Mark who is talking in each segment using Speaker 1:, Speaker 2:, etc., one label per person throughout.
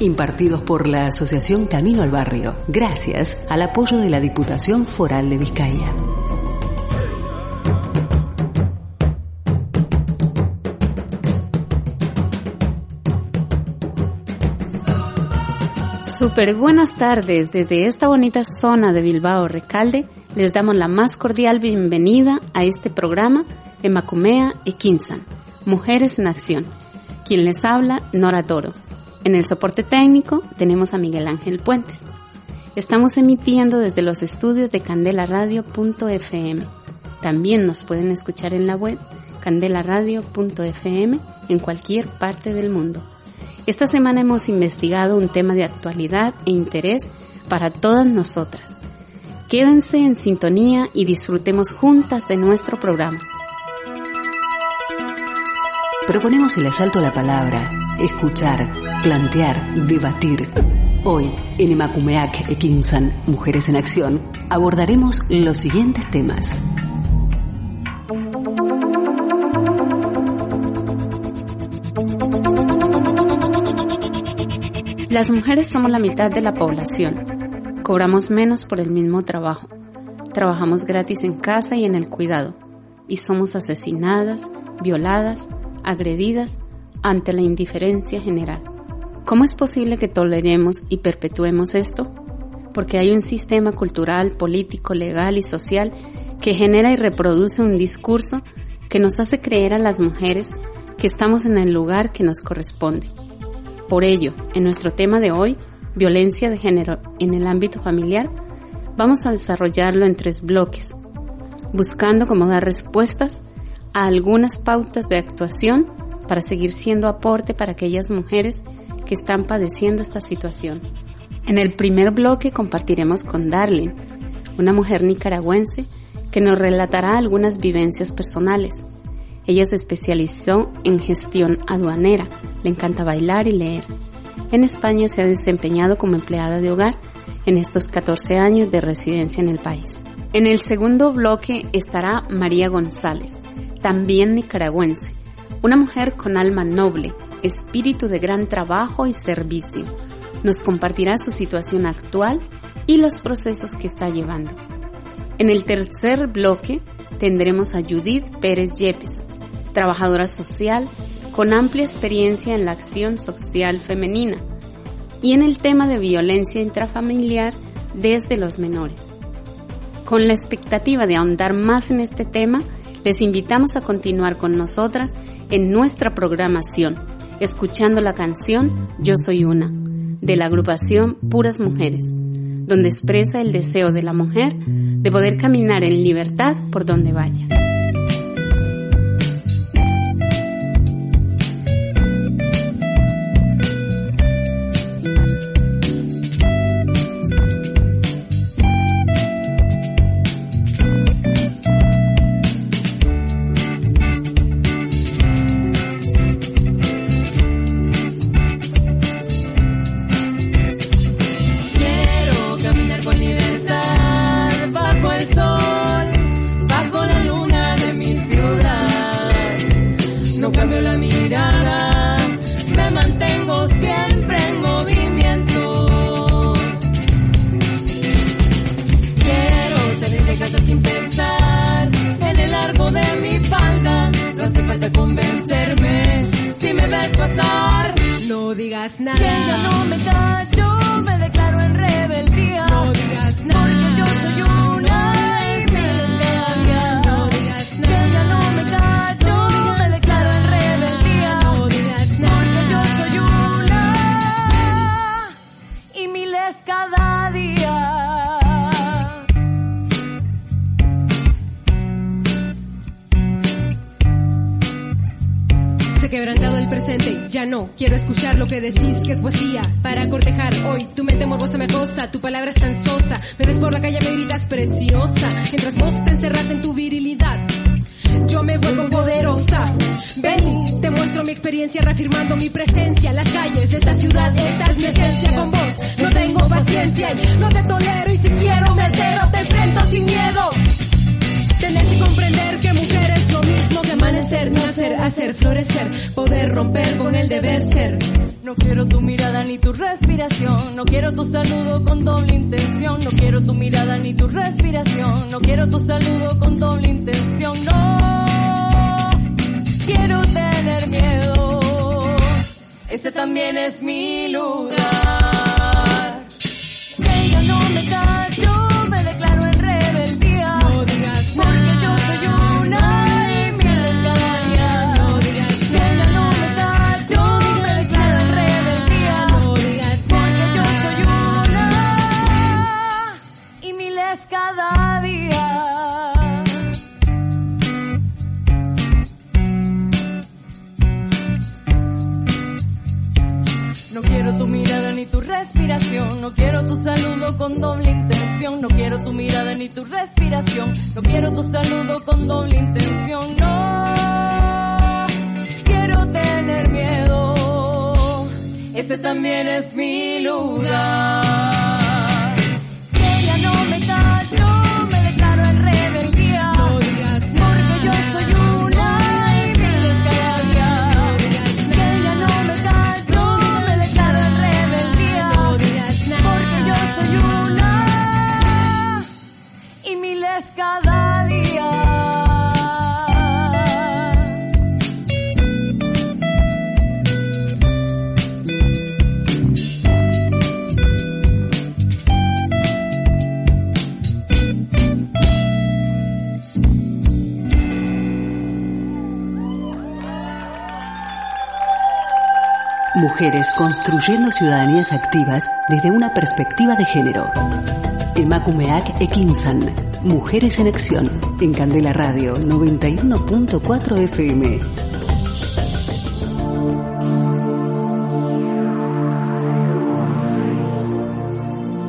Speaker 1: Impartidos por la Asociación Camino al Barrio, gracias al apoyo de la Diputación Foral de Vizcaya.
Speaker 2: Super buenas tardes desde esta bonita zona de Bilbao Recalde. Les damos la más cordial bienvenida a este programa de Macumea y Kinsan, Mujeres en Acción. Quien les habla, Nora Toro. En el soporte técnico tenemos a Miguel Ángel Puentes. Estamos emitiendo desde los estudios de candelaradio.fm. También nos pueden escuchar en la web candelaradio.fm en cualquier parte del mundo. Esta semana hemos investigado un tema de actualidad e interés para todas nosotras. Quédense en sintonía y disfrutemos juntas de nuestro programa.
Speaker 1: Proponemos el asalto a la palabra, escuchar, plantear, debatir. Hoy, en Emakumeak Ekinsan, Mujeres en Acción, abordaremos los siguientes temas.
Speaker 2: Las mujeres somos la mitad de la población. Cobramos menos por el mismo trabajo. Trabajamos gratis en casa y en el cuidado. Y somos asesinadas, violadas, agredidas ante la indiferencia general. ¿Cómo es posible que toleremos y perpetuemos esto? Porque hay un sistema cultural, político, legal y social que genera y reproduce un discurso que nos hace creer a las mujeres que estamos en el lugar que nos corresponde por ello, en nuestro tema de hoy, violencia de género en el ámbito familiar, vamos a desarrollarlo en tres bloques, buscando cómo dar respuestas a algunas pautas de actuación para seguir siendo aporte para aquellas mujeres que están padeciendo esta situación. En el primer bloque compartiremos con Darlene, una mujer nicaragüense que nos relatará algunas vivencias personales ella se especializó en gestión aduanera, le encanta bailar y leer. En España se ha desempeñado como empleada de hogar en estos 14 años de residencia en el país. En el segundo bloque estará María González, también nicaragüense, una mujer con alma noble, espíritu de gran trabajo y servicio. Nos compartirá su situación actual y los procesos que está llevando. En el tercer bloque tendremos a Judith Pérez Yepes, trabajadora social con amplia experiencia en la acción social femenina y en el tema de violencia intrafamiliar desde los menores. Con la expectativa de ahondar más en este tema, les invitamos a continuar con nosotras en nuestra programación, escuchando la canción Yo Soy Una, de la agrupación Puras Mujeres, donde expresa el deseo de la mujer de poder caminar en libertad por donde vaya.
Speaker 3: Que decís que es poesía para cortejar hoy. Tu mente morbosa me acosta, tu palabra es tan sosa, pero es por la calle me gritas preciosa, mientras vos te encerras en tu virilidad. Yo me vuelvo poderosa. Ven, te muestro mi experiencia reafirmando mi presencia. Las calles de esta ciudad, esta es mi esencia. Con vos no tengo paciencia no te tolero. Y si quiero me altero, te enfrento sin miedo. Tenés que comprender que mujer mismo que amanecer, nacer, hacer, florecer, poder romper con el deber ser.
Speaker 4: No quiero tu mirada ni tu respiración, no quiero tu saludo con doble intención, no quiero tu mirada ni tu respiración, no quiero tu saludo con doble intención, no quiero tener miedo, este también es mi lugar. No quiero tu saludo con doble intención, no quiero tu mirada ni tu respiración, no quiero tu saludo con doble intención, no quiero tener miedo, ese también es mi lugar.
Speaker 1: Construyendo ciudadanías activas desde una perspectiva de género. Emakumeak Ekinsan. Mujeres en Acción. En Candela Radio 91.4 FM.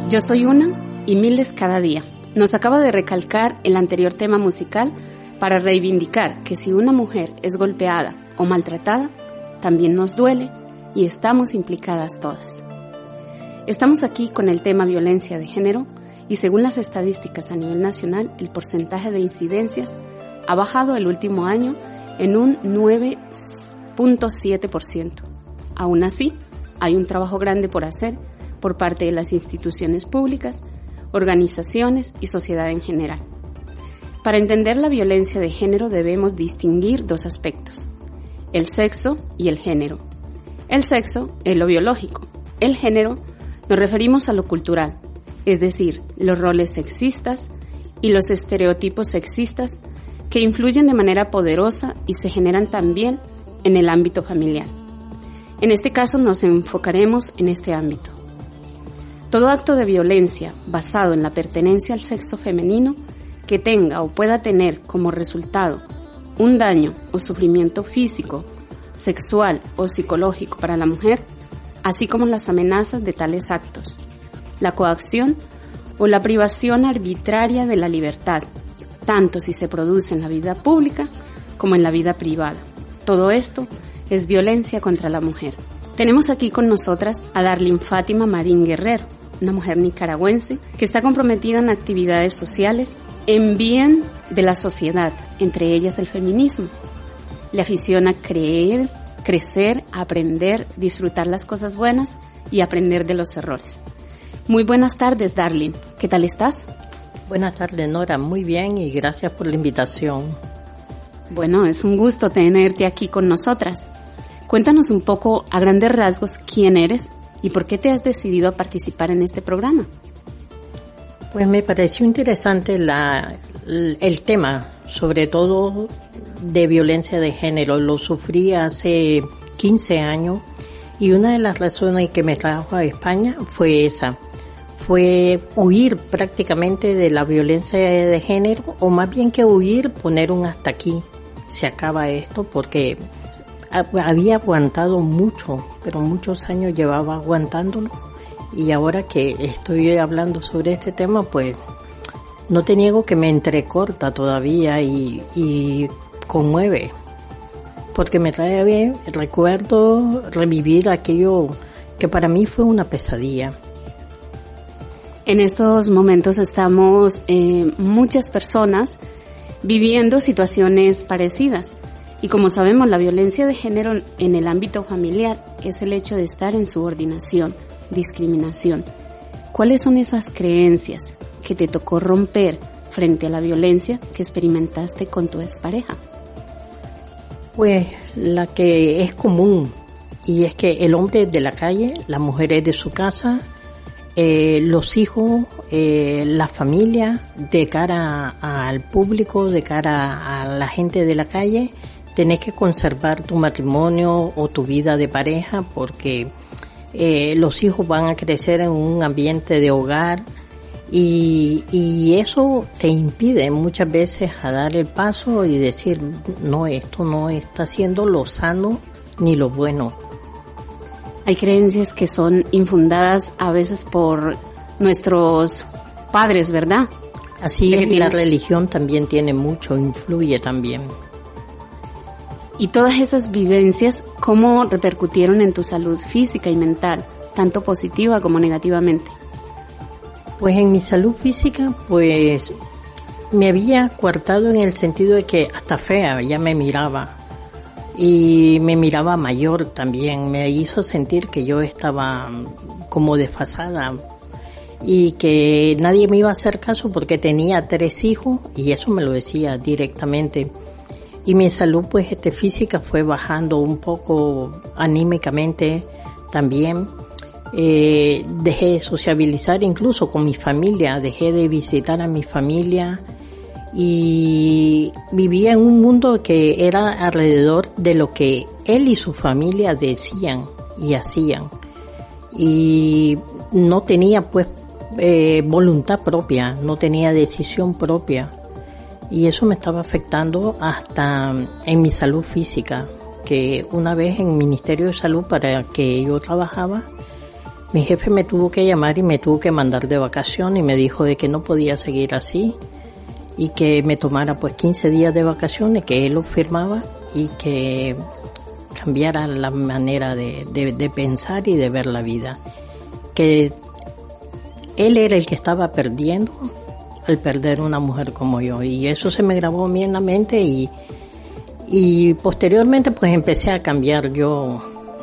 Speaker 2: Yo soy una y miles cada día. Nos acaba de recalcar el anterior tema musical para reivindicar que si una mujer es golpeada o maltratada, también nos duele y estamos implicadas todas. Estamos aquí con el tema violencia de género y según las estadísticas a nivel nacional, el porcentaje de incidencias ha bajado el último año en un 9.7%. Aún así, hay un trabajo grande por hacer por parte de las instituciones públicas, organizaciones y sociedad en general. Para entender la violencia de género debemos distinguir dos aspectos, el sexo y el género. El sexo es lo biológico, el género nos referimos a lo cultural, es decir, los roles sexistas y los estereotipos sexistas que influyen de manera poderosa y se generan también en el ámbito familiar. En este caso nos enfocaremos en este ámbito. Todo acto de violencia basado en la pertenencia al sexo femenino que tenga o pueda tener como resultado un daño o sufrimiento físico, sexual o psicológico para la mujer, así como las amenazas de tales actos, la coacción o la privación arbitraria de la libertad, tanto si se produce en la vida pública como en la vida privada. Todo esto es violencia contra la mujer. Tenemos aquí con nosotras a Darlene Fátima Marín Guerrero, una mujer nicaragüense que está comprometida en actividades sociales en bien de la sociedad, entre ellas el feminismo. Le aficiona creer, crecer, aprender, disfrutar las cosas buenas y aprender de los errores. Muy buenas tardes, Darlene. ¿Qué tal estás?
Speaker 5: Buenas tardes, Nora. Muy bien y gracias por la invitación.
Speaker 2: Bueno, es un gusto tenerte aquí con nosotras. Cuéntanos un poco a grandes rasgos quién eres y por qué te has decidido a participar en este programa.
Speaker 5: Pues me pareció interesante la, el tema, sobre todo de violencia de género. Lo sufrí hace 15 años y una de las razones que me trajo a España fue esa. Fue huir prácticamente de la violencia de género o más bien que huir, poner un hasta aquí. Se acaba esto porque había aguantado mucho, pero muchos años llevaba aguantándolo y ahora que estoy hablando sobre este tema, pues no te niego que me entrecorta todavía y, conmueve, porque me trae bien, recuerdo revivir aquello que para mí fue una pesadilla.
Speaker 2: En estos momentos estamos eh, muchas personas viviendo situaciones parecidas. Y como sabemos, la violencia de género en el ámbito familiar es el hecho de estar en subordinación, discriminación. ¿Cuáles son esas creencias que te tocó romper frente a la violencia que experimentaste con tu expareja?
Speaker 5: Pues la que es común, y es que el hombre es de la calle, la mujer es de su casa, eh, los hijos, eh, la familia, de cara al público, de cara a la gente de la calle, tenés que conservar tu matrimonio o tu vida de pareja porque eh, los hijos van a crecer en un ambiente de hogar y, y eso te impide muchas veces a dar el paso y decir, no, esto no está siendo lo sano ni lo bueno.
Speaker 2: Hay creencias que son infundadas a veces por nuestros padres, ¿verdad?
Speaker 5: Así es, la religión también tiene mucho, influye también.
Speaker 2: Y todas esas vivencias, ¿cómo repercutieron en tu salud física y mental, tanto positiva como negativamente?
Speaker 5: Pues en mi salud física, pues me había coartado en el sentido de que hasta fea ya me miraba. Y me miraba mayor también, me hizo sentir que yo estaba como desfasada y que nadie me iba a hacer caso porque tenía tres hijos y eso me lo decía directamente. Y mi salud pues este física fue bajando un poco anímicamente también eh, dejé de sociabilizar incluso con mi familia dejé de visitar a mi familia y vivía en un mundo que era alrededor de lo que él y su familia decían y hacían. Y no tenía pues eh, voluntad propia no tenía decisión propia. Y eso me estaba afectando hasta en mi salud física, que una vez en el Ministerio de Salud para que yo trabajaba, mi jefe me tuvo que llamar y me tuvo que mandar de vacación y me dijo de que no podía seguir así y que me tomara pues 15 días de vacaciones, que él lo firmaba y que cambiara la manera de, de pensar y de ver la vida. Que él era el que estaba perdiendo al perder una mujer como yo. Y eso se me grabó bien en la mente y, y posteriormente pues empecé a cambiar yo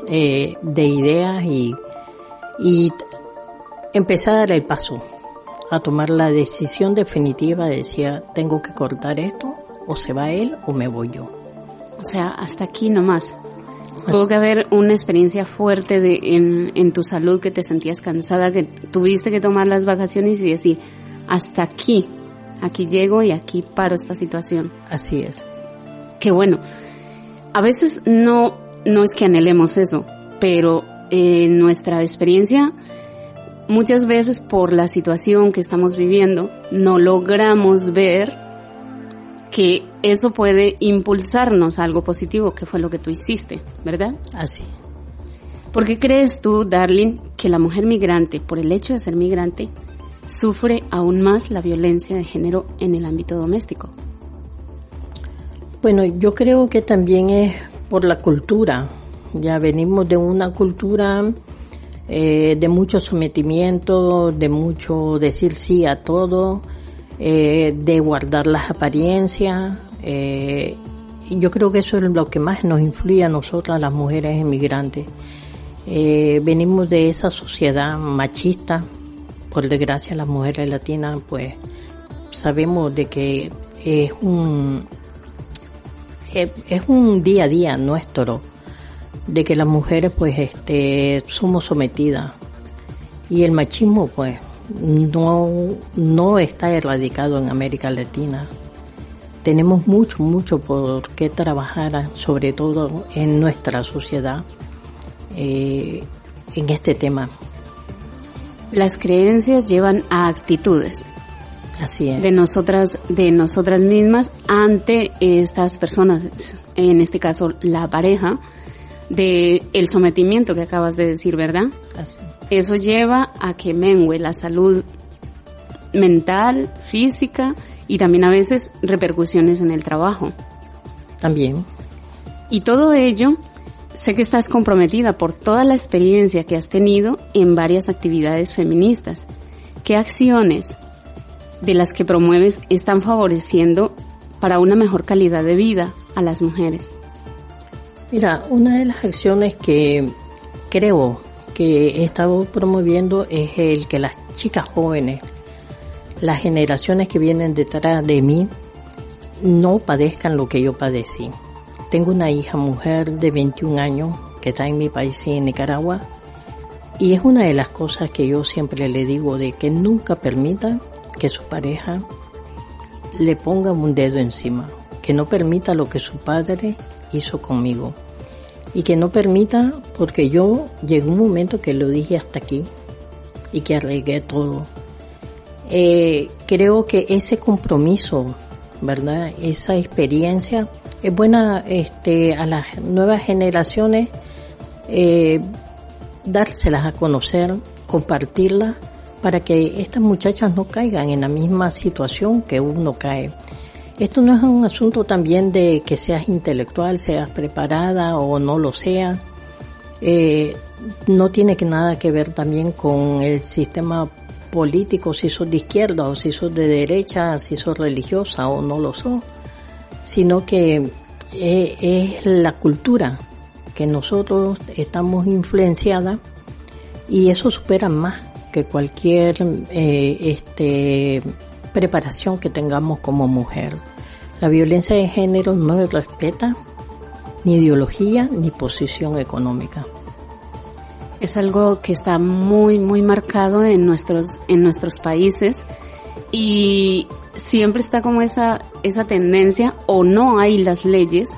Speaker 5: eh, de ideas y, y empecé a dar el paso, a tomar la decisión definitiva, decía, tengo que cortar esto, o se va él o me voy yo.
Speaker 2: O sea, hasta aquí nomás. Tuvo que haber una experiencia fuerte de, en, en tu salud que te sentías cansada, que tuviste que tomar las vacaciones y decir, hasta aquí, aquí llego y aquí paro esta situación.
Speaker 5: Así es.
Speaker 2: Qué bueno. A veces no, no es que anhelemos eso, pero en nuestra experiencia, muchas veces por la situación que estamos viviendo, no logramos ver que eso puede impulsarnos a algo positivo, que fue lo que tú hiciste, ¿verdad?
Speaker 5: Así.
Speaker 2: ¿Por qué crees tú, Darling, que la mujer migrante, por el hecho de ser migrante, sufre aún más la violencia de género en el ámbito doméstico?
Speaker 5: Bueno, yo creo que también es por la cultura. Ya venimos de una cultura eh, de mucho sometimiento, de mucho decir sí a todo, eh, de guardar las apariencias. Eh, y yo creo que eso es lo que más nos influye a nosotras, las mujeres inmigrantes. venimos de esa sociedad machista, por desgracia las mujeres latinas pues sabemos de que es un es un día a día nuestro de que las mujeres pues este somos sometidas y el machismo pues no no está erradicado en América Latina tenemos mucho mucho por qué trabajar sobre todo en nuestra sociedad eh, en este tema
Speaker 2: las creencias llevan a actitudes.
Speaker 5: Así es.
Speaker 2: De nosotras, de nosotras mismas ante estas personas, en este caso la pareja, de el sometimiento que acabas de decir, ¿verdad? Así. Eso lleva a que mengue la salud mental, física y también a veces repercusiones en el trabajo.
Speaker 5: También.
Speaker 2: Y todo ello, sé que estás comprometida por toda la experiencia que has tenido en varias actividades feministas. ¿Qué acciones de las que promueves están favoreciendo para una mejor calidad de vida a las mujeres?
Speaker 5: Mira, una de las acciones que creo que he estado promoviendo es el que las chicas jóvenes, las generaciones que vienen detrás de mí, no padezcan lo que yo padecí. Tengo una hija mujer de 21 años que está en mi país, en Nicaragua, y es una de las cosas que yo siempre le digo de que nunca permita que su pareja le ponga un dedo encima, que no permita lo que su padre hizo conmigo y que no permita, porque yo llegó un momento que lo dije hasta aquí y que arreglé todo. Eh, creo que ese compromiso, ¿verdad? Esa experiencia es buena este, a las nuevas generaciones eh, dárselas a conocer, compartirlas, para que estas muchachas no caigan en la misma situación que uno cae. Esto no es un asunto también de que seas intelectual, seas preparada o no lo seas. Eh, no tiene que nada que ver también con el sistema político, si sos de izquierda o si sos de derecha, si sos religiosa o no lo sos, sino que eh, es la cultura que nosotros estamos influenciada y eso supera más que cualquier eh, este, preparación que tengamos como mujer. La violencia de género no respeta ni ideología ni posición económica.
Speaker 2: Es algo que está muy, muy marcado en nuestros, en nuestros países y siempre está como esa, esa tendencia o no hay las leyes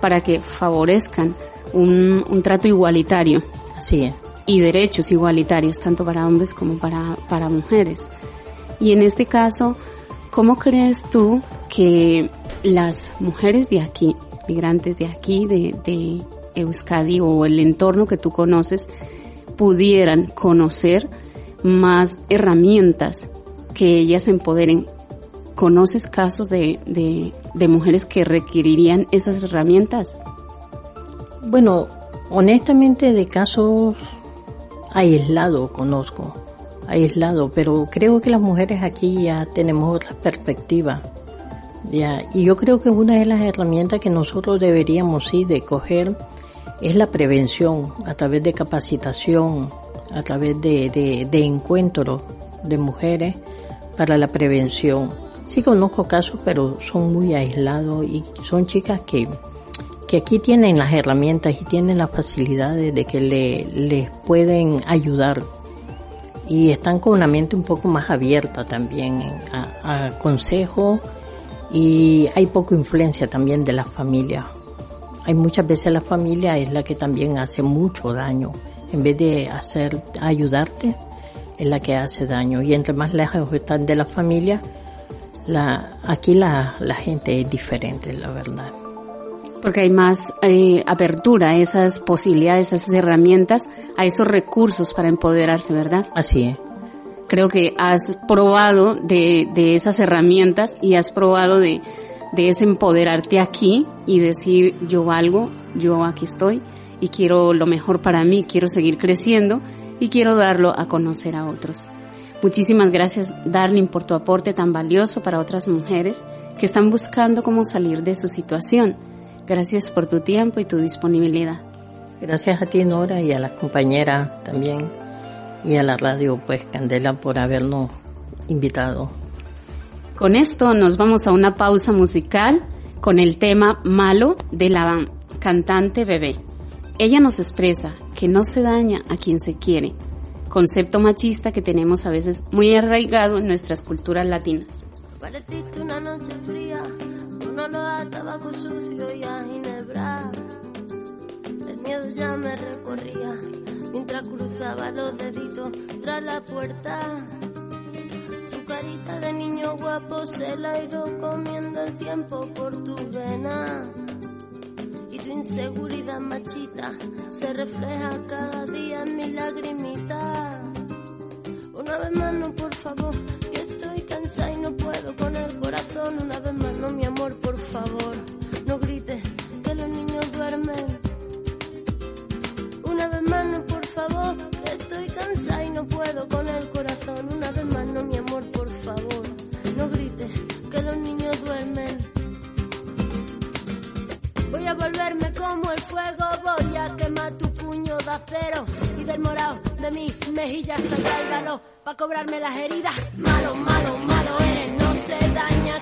Speaker 2: para que favorezcan un, un trato igualitario.
Speaker 5: Así es.
Speaker 2: Y derechos igualitarios, tanto para hombres como para, para mujeres. Y en este caso, ¿cómo crees tú que las mujeres de aquí, migrantes de aquí, de, Euskadi o el entorno que tú conoces, pudieran conocer más herramientas que ellas empoderen? ¿Conoces casos de, de, de mujeres que requerirían esas herramientas?
Speaker 5: Bueno, honestamente de casos aislados conozco aislado, pero creo que las mujeres aquí ya tenemos otra perspectiva. Ya, y yo creo que una de las herramientas que nosotros deberíamos sí de coger es la prevención a través de capacitación, a través de, de, de encuentros de mujeres para la prevención. Sí conozco casos, pero son muy aislados y son chicas que, que aquí tienen las herramientas y tienen las facilidades de que le, les pueden ayudar y están con una mente un poco más abierta también a, a consejo y hay poca influencia también de la familia. Hay muchas veces la familia es la que también hace mucho daño. En vez de hacer, ayudarte, es la que hace daño. Y entre más lejos están de la familia, la, aquí la, la gente es diferente, la verdad.
Speaker 2: Porque hay más eh, apertura a esas posibilidades, a esas herramientas, a esos recursos para empoderarse, ¿verdad?
Speaker 5: Así es.
Speaker 2: Creo que has probado de, de esas herramientas y has probado de, de ese empoderarte aquí y decir yo valgo, yo aquí estoy y quiero lo mejor para mí, quiero seguir creciendo y quiero darlo a conocer a otros. Muchísimas gracias, Darling, por tu aporte tan valioso para otras mujeres que están buscando cómo salir de su situación. Gracias por tu tiempo y tu disponibilidad.
Speaker 5: Gracias a ti, Nora, y a las compañeras también, y a la radio, pues, Candela, por habernos invitado.
Speaker 2: Con esto nos vamos a una pausa musical con el tema Malo de la cantante Bebé. Ella nos expresa que no se daña a quien se quiere, concepto machista que tenemos a veces muy arraigado en nuestras culturas latinas.
Speaker 6: Pareciste una noche fría, un olor a tabaco sucio y a ginebra. El miedo ya me recorría mientras cruzaba los deditos tras la puerta. Tu carita de niño guapo se la ha ido comiendo el tiempo por tu vena. Y tu inseguridad machita se refleja cada día en mi lagrimita. Una vez más, no, por favor, que estoy no, mi amor, por favor, no grites que los niños duermen. Una vez más, no, por favor, estoy cansada y no puedo con el corazón. Una vez más, no, mi amor, por favor, no grites que los niños duermen. Voy a volverme como el fuego, voy a quemar tu puño de acero y del morado de mi mejilla sacar el valor para cobrarme las heridas. Malo, malo, malo eres, no se daña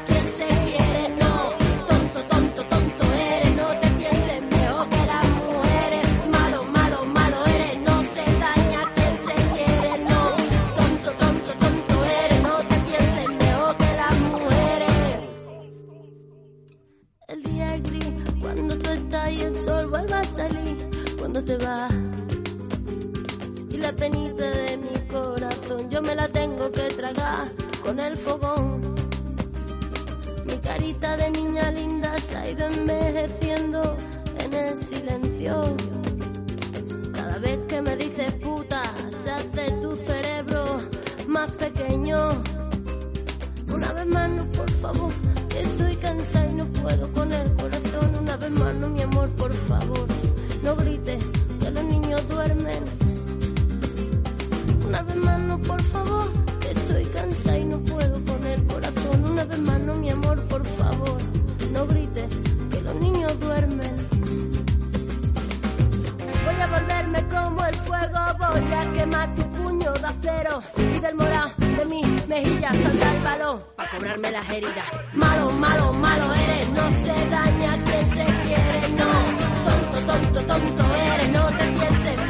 Speaker 6: salir, cuando te vas. Y la penita de mi corazón yo me la tengo que tragar con el fogón. Mi carita de niña linda se ha ido envejeciendo en el silencio. Cada vez que me dices puta, se hace tu cerebro más pequeño. Una vez más, no, por favor, estoy cansada puedo con el corazón. Una vez más, no, mi amor, por favor, no grites, que los niños duermen. Una vez más, no, por favor, estoy cansada y no puedo con el corazón. Una vez más, no, mi amor, por favor, no grites, que los niños duermen. Voy a quemar tu puño de acero y del morado de mi mejilla saldrá el balón para cobrarme las heridas. Malo, malo, malo eres, no se daña quien se quiere, no. Tonto, tonto, tonto eres, no te pienses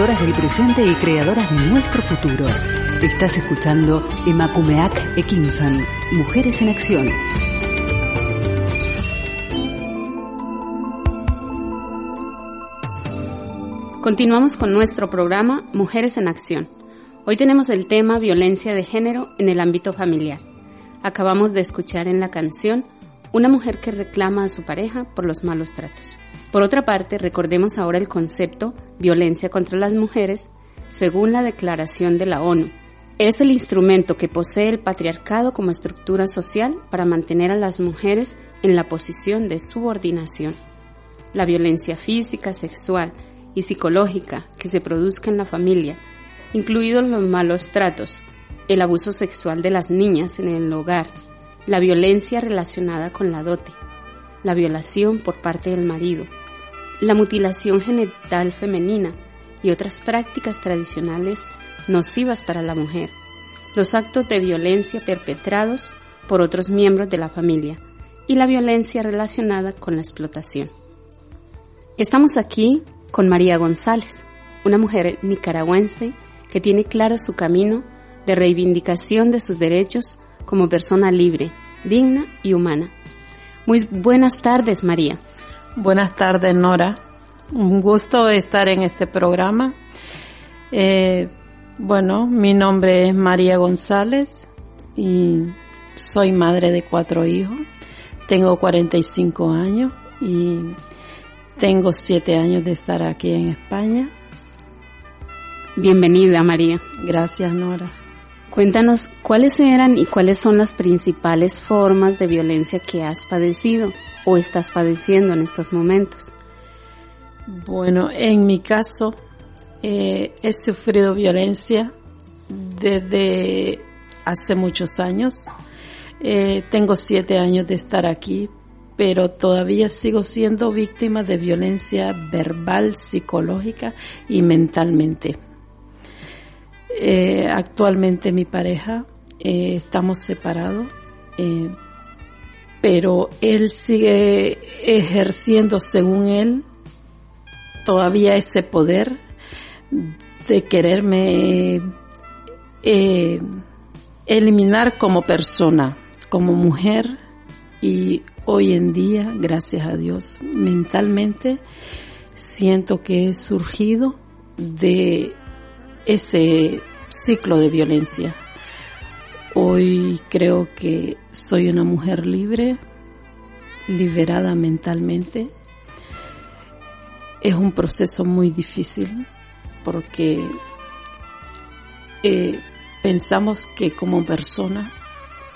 Speaker 1: Actoras del presente y creadoras de nuestro futuro. Estás escuchando Emakumeak Ekinsan, Mujeres en Acción.
Speaker 2: Continuamos con nuestro programa Mujeres en Acción. Hoy tenemos el tema violencia de género en el ámbito familiar. Acabamos de escuchar en la canción una mujer que reclama a su pareja por los malos tratos. Por otra parte, recordemos ahora el concepto violencia contra las mujeres según la Declaración de la ONU. Es el instrumento que posee el patriarcado como estructura social para mantener a las mujeres en la posición de subordinación. La violencia física, sexual y psicológica que se produzca en la familia, incluidos los malos tratos, el abuso sexual de las niñas en el hogar, la violencia relacionada con la dote, la violación por parte del marido, la mutilación genital femenina y otras prácticas tradicionales nocivas para la mujer, los actos de violencia perpetrados por otros miembros de la familia y la violencia relacionada con la explotación. Estamos aquí con María González, una mujer nicaragüense que tiene claro su camino de reivindicación de sus derechos como persona libre, digna y humana. Muy buenas tardes, María.
Speaker 5: Buenas tardes, Nora. Un gusto estar en este programa. Eh, bueno, mi nombre es María González y soy madre de cuatro hijos. Tengo 45 años y tengo siete años de estar aquí en España.
Speaker 2: Bienvenida, María.
Speaker 5: Gracias, Nora.
Speaker 2: Cuéntanos cuáles eran y cuáles son las principales formas de violencia que has padecido o estás padeciendo en estos momentos.
Speaker 5: Bueno, en mi caso eh, he sufrido violencia desde hace muchos años. Eh, tengo siete años de estar aquí, pero todavía sigo siendo víctima de violencia verbal, psicológica y mentalmente. Eh, actualmente mi pareja
Speaker 7: estamos separados, pero él sigue ejerciendo según él todavía ese poder de quererme eh, eliminar como persona, como mujer y hoy en día, gracias a Dios, mentalmente siento que he surgido de ese ciclo de violencia. Hoy creo que soy una mujer libre, liberada mentalmente. Es un proceso muy difícil porque eh, pensamos que como persona,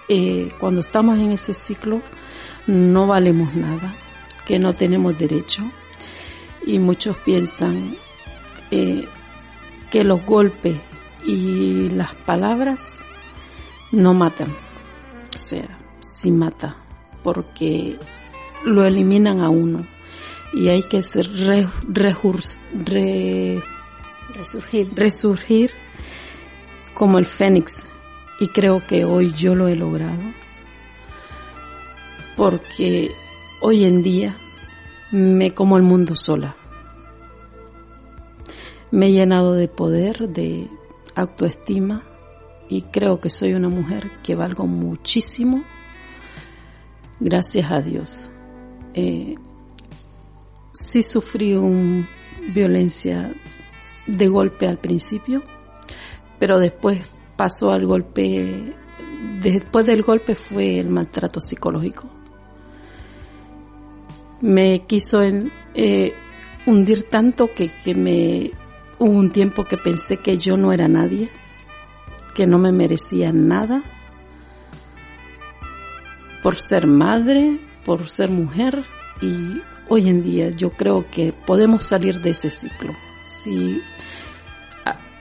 Speaker 7: eh, cuando estamos en ese ciclo, no valemos nada, que no tenemos derecho. Y muchos piensan eh, que los golpes y las palabras no matan. O sea, sí mata, porque lo eliminan a uno. Y hay que ser resurgir, resurgir como el fénix. Y creo que hoy yo lo he logrado. Porque hoy en día me como el mundo sola. Me he llenado de poder, de autoestima y creo que soy una mujer que valgo muchísimo. Gracias a Dios. Eh, sí sufrí un violencia de golpe al principio, pero después pasó al golpe, después del golpe fue el maltrato psicológico. Me quiso eh, hundir tanto que, que me hubo un tiempo que pensé que yo no era nadie, que no me merecía nada por ser madre, por ser mujer y hoy en día yo creo que podemos salir de ese ciclo. Si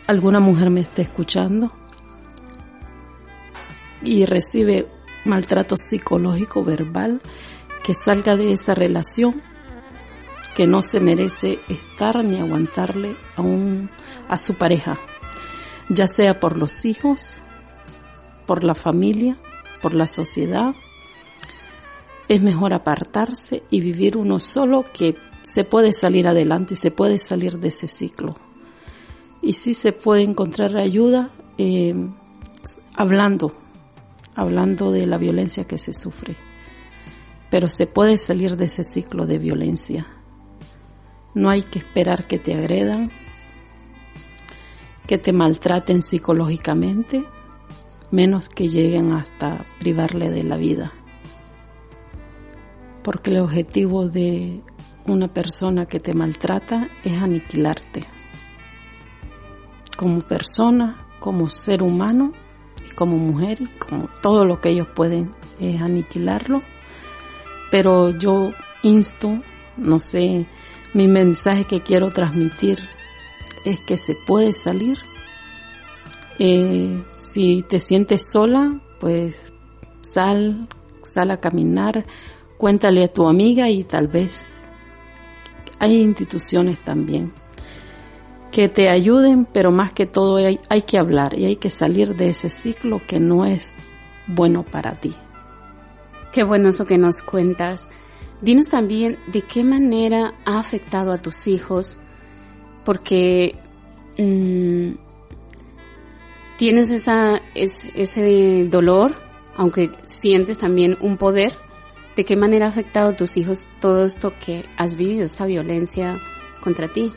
Speaker 7: alguna mujer me está escuchando y recibe maltrato psicológico verbal, que salga de esa relación, que no se merece estar ni aguantarle a, un, a su pareja, ya sea por los hijos, por la familia, por la sociedad. Es mejor apartarse y vivir uno solo que se puede salir adelante y se puede salir de ese ciclo y sí se puede encontrar ayuda eh, hablando, hablando de la violencia que se sufre. Pero se puede salir de ese ciclo de violencia. No hay que esperar que te agredan, que te maltraten psicológicamente, menos que lleguen hasta privarle de la vida. Porque el objetivo de una persona que te maltrata es aniquilarte como persona, como ser humano, como mujer, y como todo lo que ellos pueden es aniquilarlo. Pero yo insto, no sé, mi mensaje que quiero transmitir es que se puede salir. Eh, si te sientes sola, pues sal, sal a caminar, cuéntale a tu amiga y tal vez hay instituciones también que te ayuden, pero más que todo hay, hay que hablar y hay que salir de ese ciclo que no es bueno para ti.
Speaker 2: Qué bueno eso que nos cuentas. Dinos también de qué manera ha afectado a tus hijos, porque mmm, tienes esa, ese dolor, aunque sientes también un poder, de qué manera ha afectado a tus hijos todo esto que has vivido, esta violencia contra ti.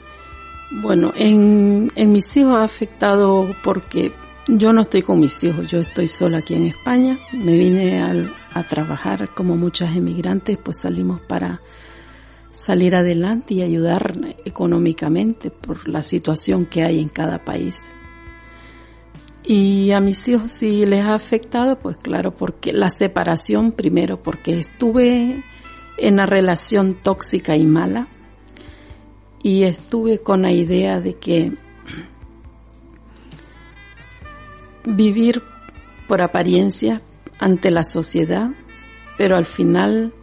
Speaker 7: Bueno, en, en mis hijos ha afectado porque yo no estoy con mis hijos, yo estoy sola aquí en España. Me vine a trabajar como muchas emigrantes, pues salimos para salir adelante y ayudar económicamente por la situación que hay en cada país. Y a mis hijos sí les ha afectado, pues claro, porque la separación primero, porque estuve en una relación tóxica y mala, y estuve con la idea de que vivir por apariencia ante la sociedad, pero al final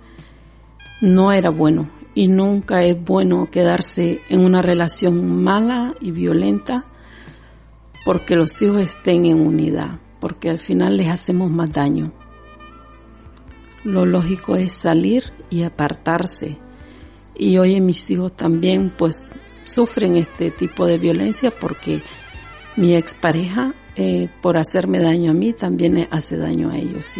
Speaker 7: no era bueno y nunca es bueno quedarse en una relación mala y violenta porque los hijos estén en unidad, porque al final les hacemos más daño. Lo lógico es salir y apartarse. Y hoy mis hijos también pues sufren este tipo de violencia porque mi expareja eh, por hacerme daño a mí también hace daño a ellos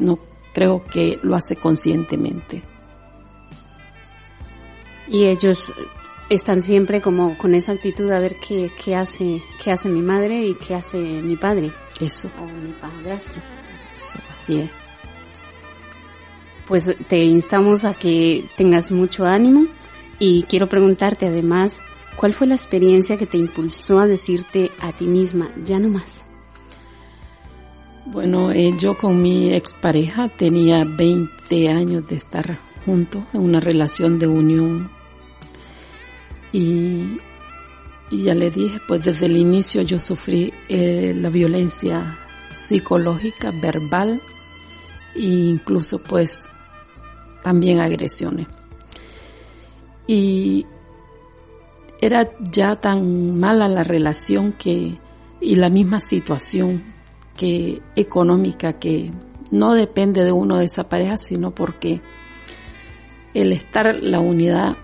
Speaker 7: no creo que lo hace conscientemente.
Speaker 2: Y ellos están siempre como con esa actitud a ver qué, qué hace, qué hace mi madre y qué hace mi padre.
Speaker 7: Eso.
Speaker 2: O mi padrastro.
Speaker 7: Eso, así es.
Speaker 2: Pues te instamos a que tengas mucho ánimo y quiero preguntarte además, ¿cuál fue la experiencia que te impulsó a decirte a ti misma, ya no más?
Speaker 7: Bueno, eh, yo con mi expareja tenía 20 años de estar juntos en una relación de unión y, ya le dije, pues desde el inicio yo sufrí eh, la violencia psicológica, verbal e incluso pues también agresiones. Y era ya tan mala la relación que y la misma situación que económica que no depende de uno de esa pareja, sino porque el estar la unidad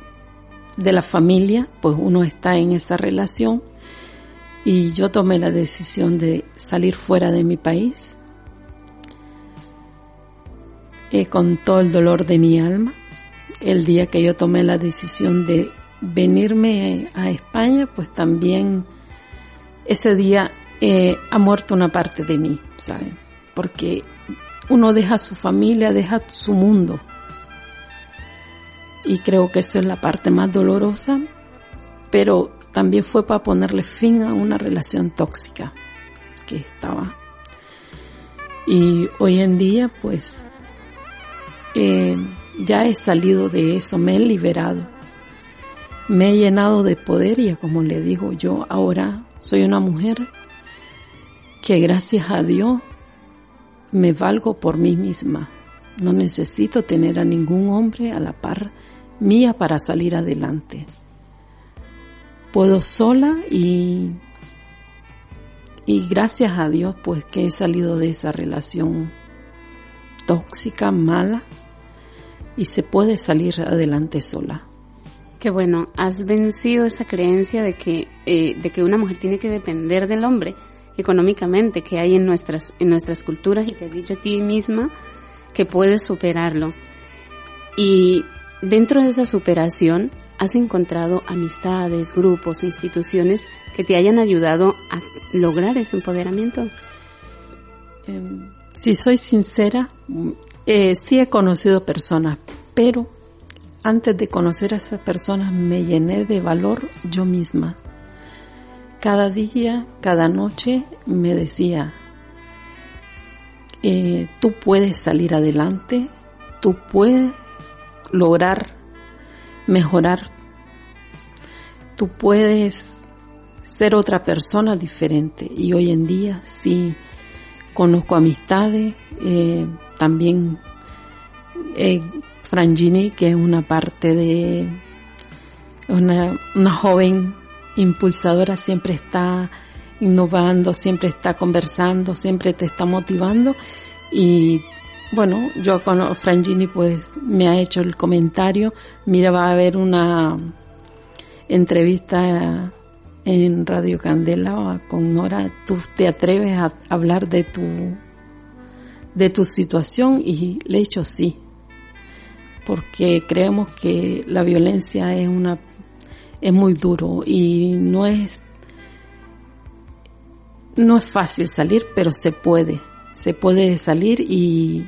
Speaker 7: de la familia, pues uno está en esa relación y yo tomé la decisión de salir fuera de mi país eh, con todo el dolor de mi alma. El día que yo tomé la decisión de venirme a España, pues también ese día eh, ha muerto una parte de mí, ¿saben? Porque uno deja su familia, deja su mundo y creo que esa es la parte más dolorosa, pero también fue para ponerle fin a una relación tóxica que estaba. Y hoy en día pues eh, ya he salido de eso, me he liberado, me he llenado de poder y como le digo yo ahora soy una mujer que gracias a Dios me valgo por mí misma. No necesito tener a ningún hombre a la par mía para salir adelante. Puedo sola y, y gracias a Dios pues que he salido de esa relación tóxica, mala y se puede salir adelante sola.
Speaker 2: Qué bueno, has vencido esa creencia de que, eh, de que una mujer tiene que depender del hombre económicamente que hay en nuestras, en nuestras culturas y te has dicho a ti misma que puedes superarlo. Y Dentro de esa superación, ¿has encontrado amistades, grupos, instituciones que te hayan ayudado a lograr ese empoderamiento?
Speaker 7: Em, si soy sincera, eh, sí he conocido personas, pero antes de conocer a esas personas me llené de valor yo misma. Cada día, cada noche me decía, eh, tú puedes salir adelante, tú puedes lograr mejorar. Tú puedes ser otra persona diferente y hoy en día sí conozco amistades, eh, también eh, Frangini, que es una parte de una, una joven impulsadora, siempre está innovando, siempre está conversando, siempre te está motivando. Y bueno, yo con Frangini pues me ha hecho el comentario, mira va a haber una entrevista en Radio Candela con Nora, tú te atreves a hablar de tu de tu situación y le he dicho sí, porque creemos que la violencia es una es muy duro y no es no es fácil salir, pero se puede, se puede salir y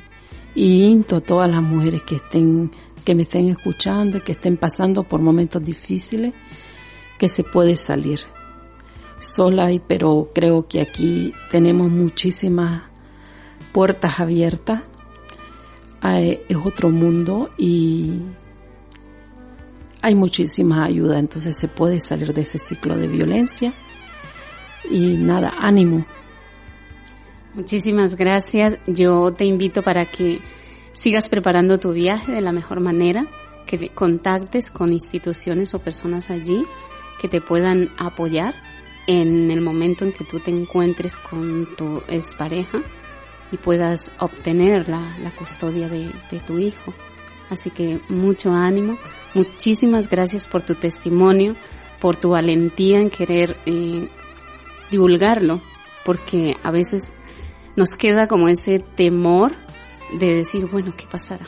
Speaker 7: y into a todas las mujeres que estén, que me estén escuchando, que estén pasando por momentos difíciles, que se puede salir sola, y, pero creo que aquí tenemos muchísimas puertas abiertas. Es otro mundo y hay muchísima ayuda, entonces se puede salir de ese ciclo de violencia. Y nada, ánimo,
Speaker 2: Muchísimas gracias. Yo te invito para que sigas preparando tu viaje de la mejor manera, que contactes con instituciones o personas allí que te puedan apoyar en el momento en que tú te encuentres con tu expareja y puedas obtener la, custodia de, tu hijo. Así que mucho ánimo, muchísimas gracias por tu testimonio, por tu valentía en querer eh, divulgarlo, porque a veces nos queda como ese temor de decir, bueno, ¿qué pasará?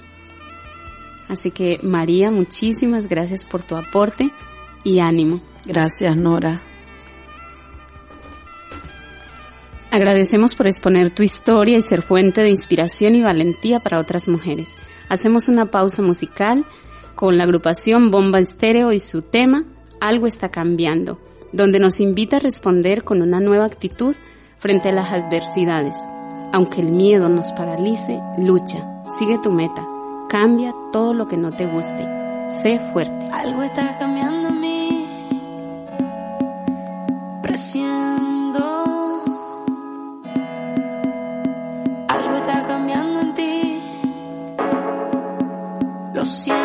Speaker 2: Así que María, muchísimas gracias por tu aporte y ánimo.
Speaker 7: Gracias, Nora.
Speaker 2: Agradecemos por exponer tu historia y ser fuente de inspiración y valentía para otras mujeres. Hacemos una pausa musical con la agrupación Bomba Estéreo y su tema Algo está cambiando, donde nos invita a responder con una nueva actitud frente a las adversidades. Aunque el miedo nos paralice, lucha, sigue tu meta, cambia todo lo que no te guste, sé fuerte.
Speaker 8: Algo está cambiando en mí. Algo está cambiando en ti, lo siento.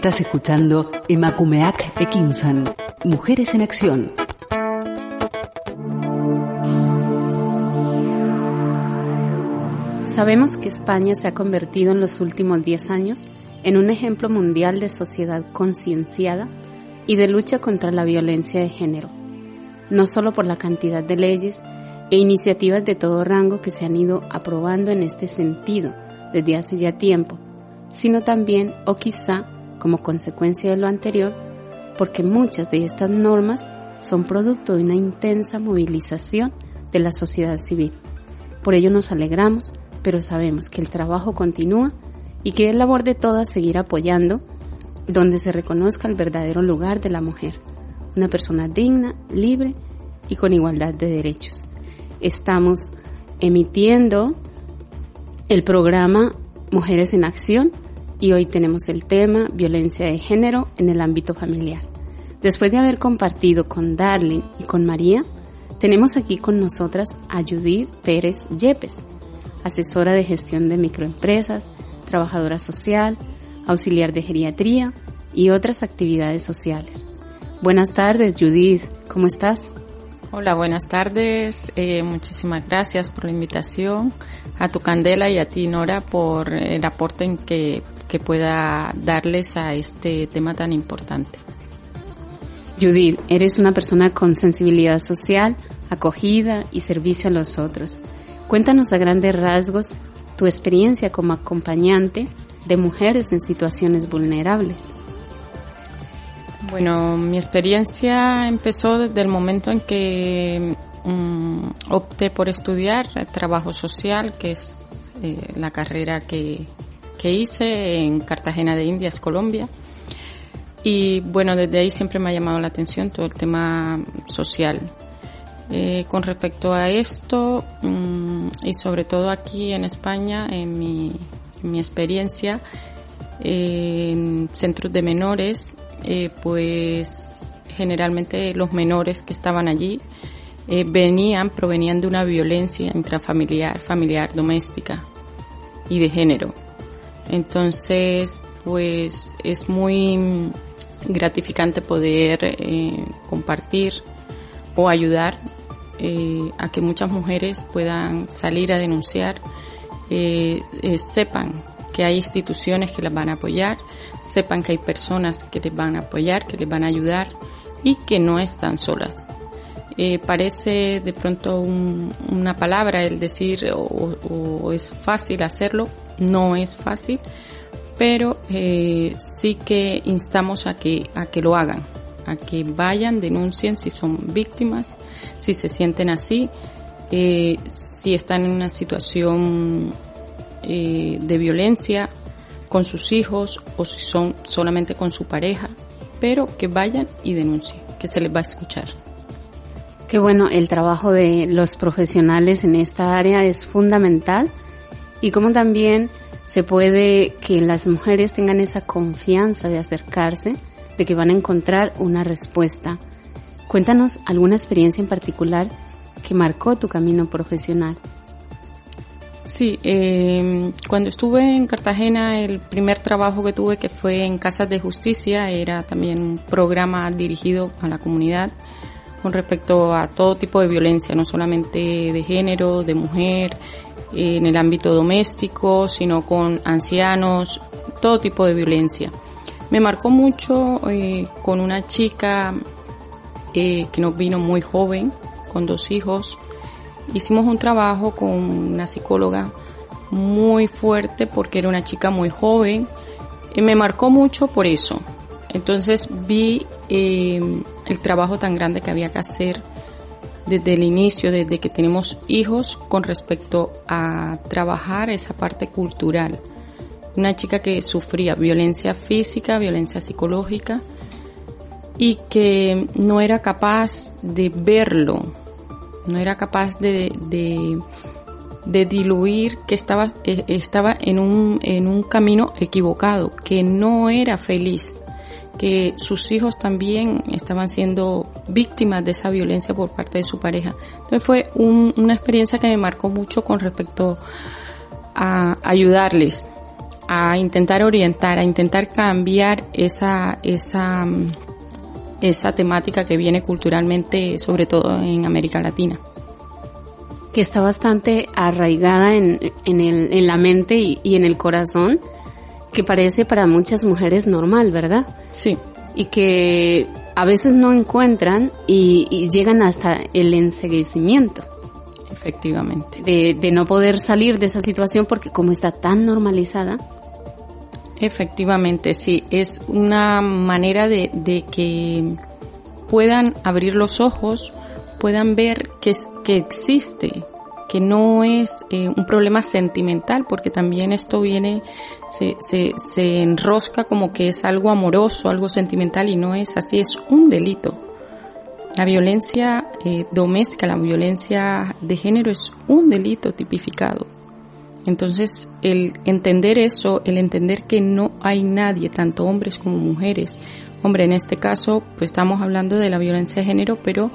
Speaker 1: Estás escuchando Emakumeak Ekinsan, Mujeres en Acción.
Speaker 2: Sabemos que España se ha convertido en los últimos 10 años en un ejemplo mundial de sociedad concienciada y de lucha contra la violencia de género, no solo por la cantidad de leyes e iniciativas de todo rango que se han ido aprobando en este sentido desde hace ya tiempo, sino también, o quizá como consecuencia de lo anterior, porque muchas de estas normas son producto de una intensa movilización de la sociedad civil. Por ello nos alegramos, pero sabemos que el trabajo continúa y que es labor de todas seguir apoyando donde se reconozca el verdadero lugar de la mujer, una persona digna, libre y con igualdad de derechos. Estamos emitiendo el programa Mujeres en Acción y hoy tenemos el tema violencia de género en el ámbito familiar. Después de haber compartido con Darling y con María, tenemos aquí con nosotras a Judith Pérez Yepes, asesora de gestión de microempresas, trabajadora social, auxiliar de geriatría y otras actividades sociales. Buenas tardes, Judith, ¿cómo estás?
Speaker 9: Hola, buenas tardes. Eh, muchísimas gracias por la invitación. A tu Candela y a ti, Nora, por el aporte en que, que pueda darles a este tema tan importante.
Speaker 2: Judith, eres una persona con sensibilidad social, acogida y servicio a los otros. Cuéntanos a grandes rasgos tu experiencia como acompañante de mujeres en situaciones vulnerables.
Speaker 9: Bueno, mi experiencia empezó desde el momento en que mm, opté por estudiar trabajo social, que es eh, la carrera que, que hice en Cartagena de Indias, Colombia. Y bueno, desde ahí siempre me ha llamado la atención todo el tema social. Eh, con respecto a esto, mm, y sobre todo aquí en España, en mi, en mi experiencia, en centros de menores, eh, pues generalmente los menores que estaban allí eh, venían, provenían de una violencia intrafamiliar, familiar, doméstica y de género. Entonces, pues es muy gratificante poder eh, compartir o ayudar eh, a que muchas mujeres puedan salir a denunciar, eh, sepan que hay instituciones que las van a apoyar, sepan que hay personas que les van a apoyar, que les van a ayudar y que no están solas. Parece de pronto una palabra el decir o, es fácil hacerlo, no es fácil, pero eh, sí que instamos a que, a que lo hagan, a que vayan, denuncien si son víctimas, si se sienten así, eh, si están en una situación eh, de violencia con sus hijos o si son solamente con su pareja, pero que vayan y denuncien, que se les va a escuchar.
Speaker 2: Qué bueno, el trabajo de los profesionales en esta área es fundamental y como también se puede que las mujeres tengan esa confianza de acercarse, de que van a encontrar una respuesta. Cuéntanos alguna experiencia en particular que marcó tu camino profesional.
Speaker 9: Sí, eh, cuando estuve en Cartagena, el primer trabajo que tuve, que fue en Casas de Justicia, era también un programa dirigido a la comunidad con respecto a todo tipo de violencia, no solamente de género, de mujer, en el ámbito doméstico, sino con ancianos, todo tipo de violencia. Me marcó mucho eh, con una chica eh, que nos vino muy joven, con dos hijos, hicimos un trabajo con una psicóloga muy fuerte porque era una chica muy joven y me marcó mucho por eso. Entonces vi eh, el trabajo tan grande que había que hacer desde el inicio, desde que tenemos hijos, con respecto a trabajar esa parte cultural. Una chica que sufría violencia física, violencia psicológica y que no era capaz de verlo, no era capaz de, diluir que estaba, eh, estaba en, un, en un camino equivocado, que no era feliz, que sus hijos también estaban siendo víctimas de esa violencia por parte de su pareja. Entonces fue una experiencia que me marcó mucho con respecto a ayudarles a intentar orientar, a intentar cambiar esa, esa, esa temática que viene culturalmente, sobre todo en América Latina.
Speaker 2: Que está bastante arraigada en, en, el, en la mente y, y en el corazón, que parece para muchas mujeres normal, ¿verdad?
Speaker 9: Sí.
Speaker 2: Y que a veces no encuentran y, y llegan hasta el enseguecimiento.
Speaker 9: Efectivamente.
Speaker 2: De, de no poder salir de esa situación porque como está tan normalizada,
Speaker 9: Efectivamente, sí, es una manera de, de que puedan abrir los ojos, puedan ver que, que existe, que no es eh, un problema sentimental, porque también esto viene, se, se, se enrosca como que es algo amoroso, algo sentimental y no es así, es un delito. La violencia eh, doméstica, la violencia de género es un delito tipificado. Entonces, el entender eso, el entender que no hay nadie, tanto hombres como mujeres, hombre, en este caso, pues estamos hablando de la violencia de género, pero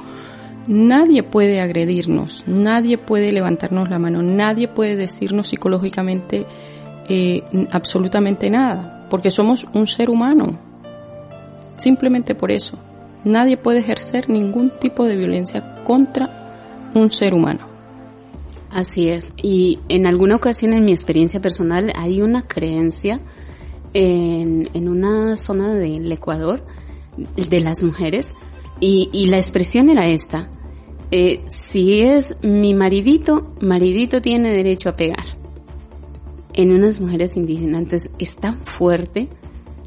Speaker 9: nadie puede agredirnos, nadie puede levantarnos la mano, nadie puede decirnos psicológicamente eh, absolutamente nada, porque somos un ser humano. Simplemente por eso, nadie puede ejercer ningún tipo de violencia contra un ser humano.
Speaker 2: Así es. Y en alguna ocasión en mi experiencia personal hay una creencia en, en una zona del Ecuador de las mujeres y, y la expresión era esta. Eh, si es mi maridito, maridito tiene derecho a pegar. En unas mujeres indígenas. Entonces es tan fuerte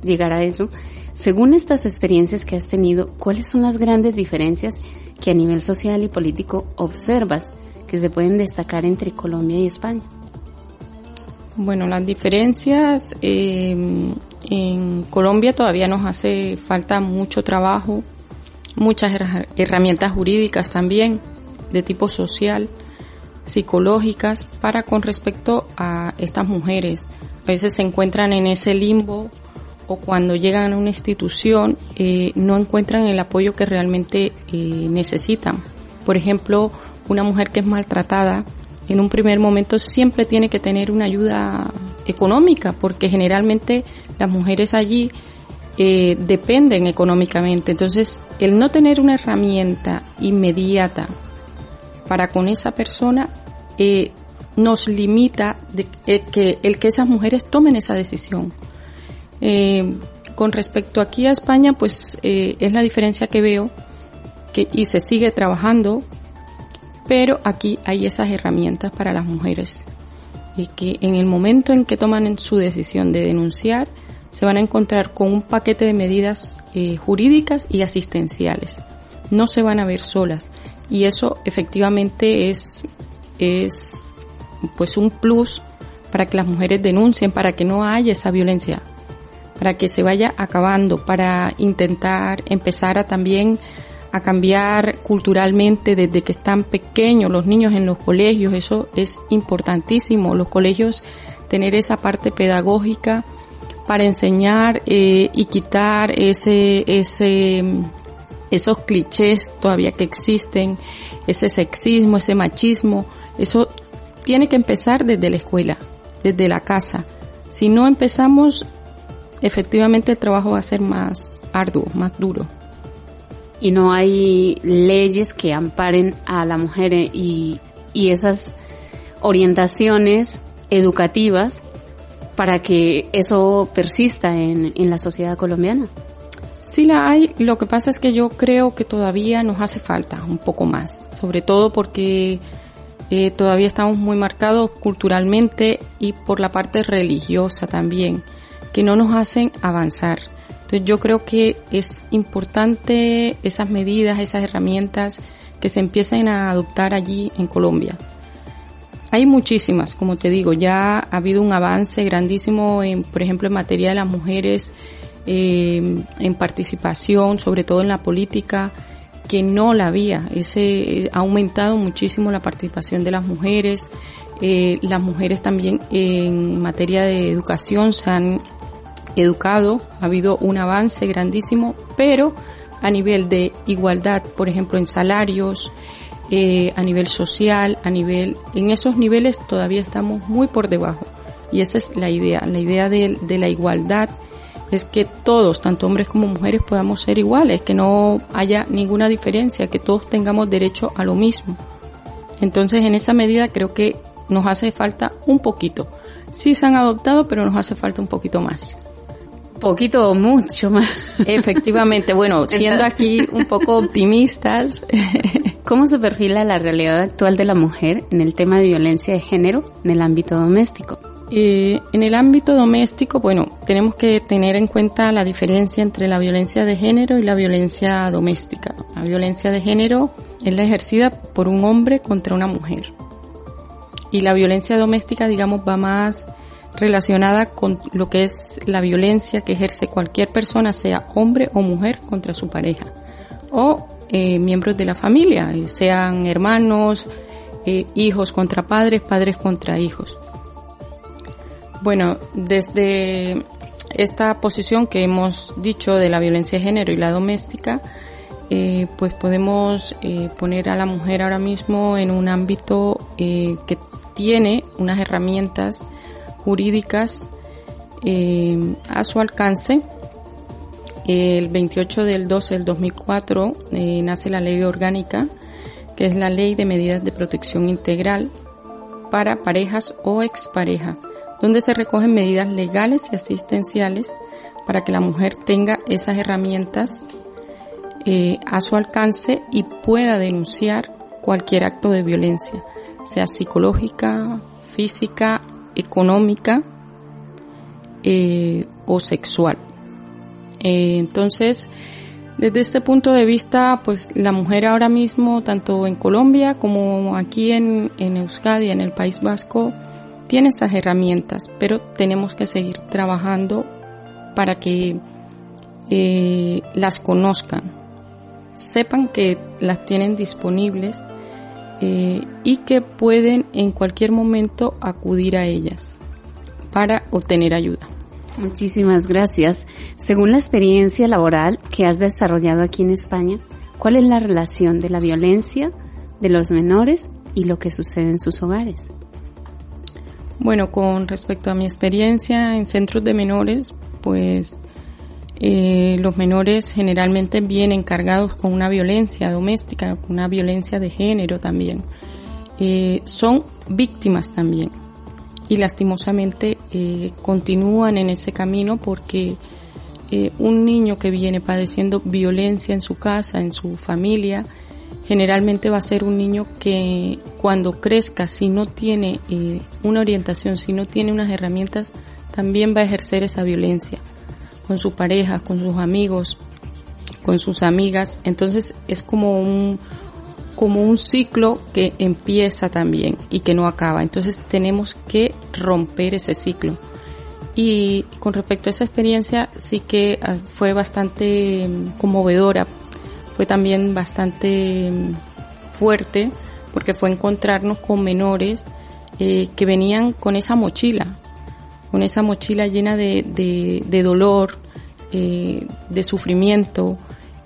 Speaker 2: llegar a eso. Según estas experiencias que has tenido, ¿cuáles son las grandes diferencias que a nivel social y político observas que se pueden destacar entre Colombia y España?
Speaker 9: Bueno, las diferencias eh, en Colombia todavía nos hace falta mucho trabajo, muchas herra- herramientas jurídicas también de tipo social, psicológicas para con respecto a estas mujeres. A veces se encuentran en ese limbo o cuando llegan a una institución eh, no encuentran el apoyo que realmente eh, necesitan. Por ejemplo, una mujer que es maltratada en un primer momento siempre tiene que tener una ayuda económica porque generalmente las mujeres allí eh, dependen económicamente. Entonces, el no tener una herramienta inmediata para con esa persona eh, nos limita de, eh, que el que esas mujeres tomen esa decisión. Eh, con respecto aquí a España, pues eh, es la diferencia que veo que y se sigue trabajando, pero aquí hay esas herramientas para las mujeres y que en el momento en que toman su decisión de denunciar, se van a encontrar con un paquete de medidas eh, jurídicas y asistenciales. No se van a ver solas. Y eso efectivamente es es pues un plus para que las mujeres denuncien, para que no haya esa violencia, para que se vaya acabando, para intentar empezar a también a cambiar culturalmente desde que están pequeños los niños en los colegios, eso es importantísimo, los colegios tener esa parte pedagógica para enseñar eh, y quitar ese, ese, esos clichés todavía que existen, ese sexismo, ese machismo, eso tiene que empezar desde la escuela, desde la casa. Si no empezamos, efectivamente el trabajo va a ser más arduo, más duro.
Speaker 2: Y no hay leyes que amparen a la mujer eh, y, y esas orientaciones educativas para que eso persista en, en la sociedad colombiana.
Speaker 9: Sí la hay, lo que pasa es que yo creo que todavía nos hace falta un poco más, sobre todo porque eh, todavía estamos muy marcados culturalmente y por la parte religiosa también, que no nos hacen avanzar. Entonces yo creo que es importante esas medidas, esas herramientas que se empiecen a adoptar allí en Colombia. Hay muchísimas, como te digo, ya ha habido un avance grandísimo en, por ejemplo, en materia de las mujeres, eh, en participación, sobre todo en la política, que no la había. Ese ha aumentado muchísimo la participación de las mujeres. Eh, las mujeres también en materia de educación se han educado, ha habido un avance grandísimo, pero a nivel de igualdad, por ejemplo, en salarios, eh, a nivel social, a nivel, en esos niveles todavía estamos muy por debajo. Y esa es la idea, la idea de, de la igualdad es que todos, tanto hombres como mujeres, podamos ser iguales, que no haya ninguna diferencia, que todos tengamos derecho a lo mismo. Entonces, en esa medida creo que nos hace falta un poquito. Sí se han adoptado, pero nos hace falta un poquito más.
Speaker 2: Poquito o mucho más.
Speaker 9: Efectivamente, bueno, siendo aquí un poco optimistas.
Speaker 2: ¿Cómo se perfila la realidad actual de la mujer en el tema de violencia de género en el ámbito doméstico?
Speaker 9: Eh, en el ámbito doméstico, bueno, tenemos que tener en cuenta la diferencia entre la violencia de género y la violencia doméstica. La violencia de género es la ejercida por un hombre contra una mujer. Y la violencia doméstica, digamos, va más relacionada con lo que es la violencia que ejerce cualquier persona, sea hombre o mujer, contra su pareja. O eh, miembros de la familia, sean hermanos, eh, hijos contra padres, padres contra hijos. Bueno, desde esta posición que hemos dicho de la violencia de género y la doméstica, eh, pues podemos poner a la mujer ahora mismo en un ámbito que tiene unas herramientas jurídicas a su alcance. El 28 del 12 del 2004 nace la ley orgánica, que es la ley de medidas de protección integral para parejas o expareja donde se recogen medidas legales y asistenciales para que la mujer tenga esas herramientas eh, a su alcance y pueda denunciar cualquier acto de violencia, sea psicológica, física, económica eh, o sexual. Eh, entonces, desde este punto de vista, pues la mujer ahora mismo, tanto en Colombia como aquí en, Euskadi, en el País Vasco, tiene esas herramientas, pero tenemos que seguir trabajando para que eh, las conozcan, sepan que las tienen disponibles eh, y que pueden en cualquier momento acudir a ellas para obtener ayuda.
Speaker 2: Muchísimas gracias. Según la experiencia laboral que has desarrollado aquí en España, ¿cuál es la relación de la violencia de los menores y lo que sucede en sus hogares?
Speaker 9: Bueno, con respecto a mi experiencia en centros de menores, pues eh, los menores generalmente vienen cargados con una violencia doméstica, con una violencia de género también. Eh, son víctimas también y lastimosamente eh, continúan en ese camino porque un niño que viene padeciendo violencia en su casa, en su familia, generalmente va a ser un niño que cuando crezca, si no tiene eh, una orientación, si no tiene unas herramientas, también va a ejercer esa violencia con su pareja, con sus amigos, con sus amigas. Entonces es como un, como un ciclo que empieza también y que no acaba. Entonces tenemos que romper ese ciclo. Y con respecto a esa experiencia, sí que ah, fue bastante mm, conmovedora fue también bastante mm, fuerte porque fue encontrarnos con menores eh, que venían con esa mochila, con esa mochila llena de, de, dolor, eh, de sufrimiento,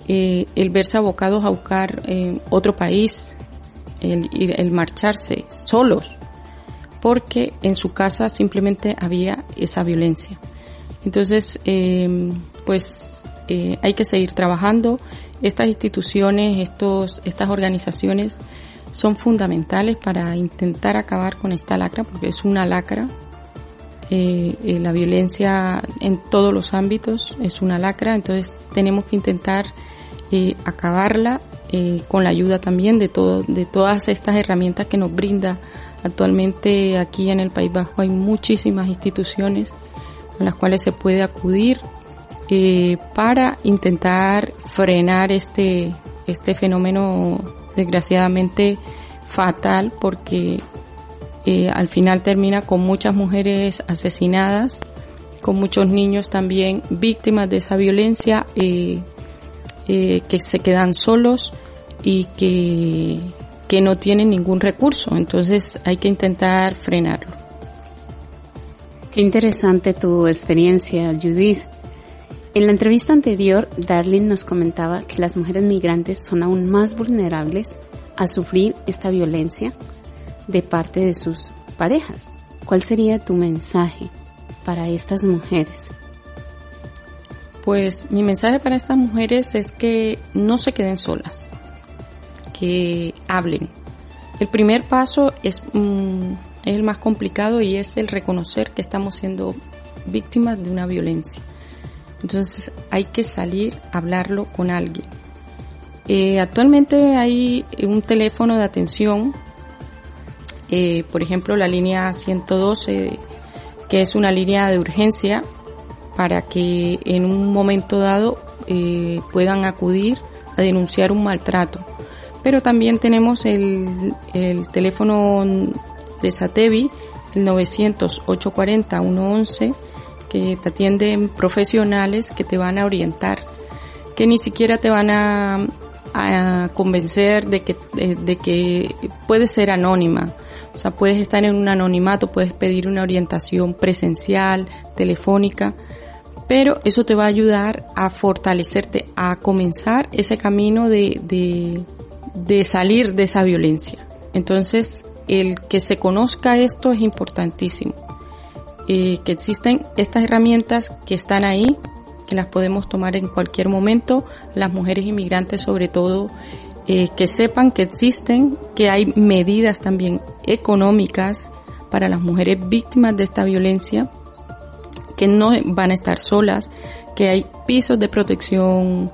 Speaker 9: eh, el verse abocados a buscar otro país, el, el marcharse solos, porque en su casa simplemente había esa violencia. Entonces, pues hay que seguir trabajando estas instituciones, estos, estas organizaciones son fundamentales para intentar acabar con esta lacra, porque es una lacra. Eh, eh, la violencia en todos los ámbitos es una lacra, entonces tenemos que intentar eh, acabarla con la ayuda también de todo, de todas estas herramientas que nos brinda actualmente aquí en el País Bajo. Hay muchísimas instituciones con las cuales se puede acudir eh, para intentar frenar este, este fenómeno desgraciadamente fatal porque eh, al final termina con muchas mujeres asesinadas, con muchos niños también víctimas de esa violencia eh, que se quedan solos y que, que no tienen ningún recurso. Entonces hay que intentar frenarlo.
Speaker 2: Qué interesante tu experiencia, Judith. En la entrevista anterior, Darlene nos comentaba que las mujeres migrantes son aún más vulnerables a sufrir esta violencia de parte de sus parejas. ¿cuál sería tu mensaje para estas mujeres?
Speaker 9: Pues mi mensaje para estas mujeres es que no se queden solas, que hablen. El primer paso es, mm, es el más complicado y es el reconocer que estamos siendo víctimas de una violencia. Entonces hay que salir a hablarlo con alguien. Eh, actualmente hay un teléfono de atención, eh, por ejemplo la línea 112, que es una línea de urgencia para que en un momento dado eh, puedan acudir a denunciar un maltrato. Pero también tenemos el, el teléfono de Satevi, el 900-840-111, que te atienden profesionales que te van a orientar, que ni siquiera te van a, a convencer de que, de, de que puedes ser anónima. O sea, puedes estar en un anonimato, puedes pedir una orientación presencial, telefónica, pero eso te va a ayudar a fortalecerte, a comenzar ese camino de, de, de salir de esa violencia. Entonces, el que se conozca esto es importantísimo. Eh, que existen estas herramientas que están ahí, que las podemos tomar en cualquier momento, las mujeres inmigrantes sobre todo, eh, que sepan que existen, que hay medidas también económicas para las mujeres víctimas de esta violencia, que no van a estar solas, que hay pisos de protección